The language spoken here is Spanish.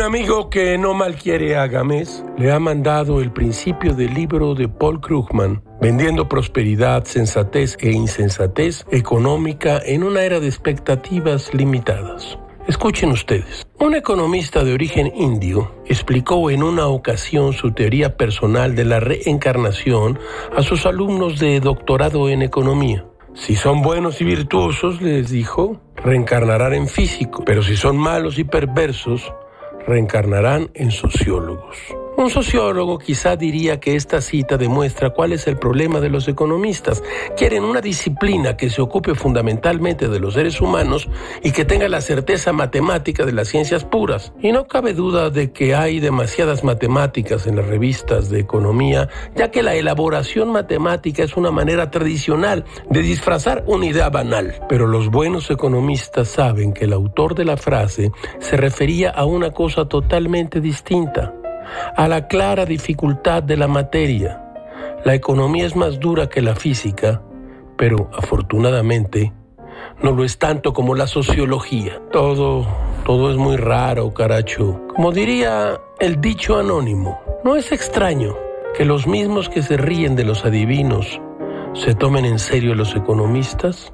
amigo que no mal quiere a Gamés le ha mandado el principio del libro de Paul Krugman, vendiendo prosperidad, sensatez e insensatez económica en una era de expectativas limitadas. Escuchen ustedes. Un economista de origen indio explicó en una ocasión su teoría personal de la reencarnación a sus alumnos de doctorado en economía. Si son buenos y virtuosos, les dijo, reencarnarán en físico, pero si son malos y perversos, reencarnarán en sociólogos. Un sociólogo quizá diría que esta cita demuestra cuál es el problema de los economistas. Quieren una disciplina que se ocupe fundamentalmente de los seres humanos y que tenga la certeza matemática de las ciencias puras. Y no cabe duda de que hay demasiadas matemáticas en las revistas de economía, ya que la elaboración matemática es una manera tradicional de disfrazar una idea banal. Pero los buenos economistas saben que el autor de la frase se refería a una cosa totalmente distinta a la clara dificultad de la materia. La economía es más dura que la física, pero afortunadamente no lo es tanto como la sociología. Todo, todo es muy raro, caracho. Como diría el dicho anónimo, no es extraño que los mismos que se ríen de los adivinos se tomen en serio los economistas.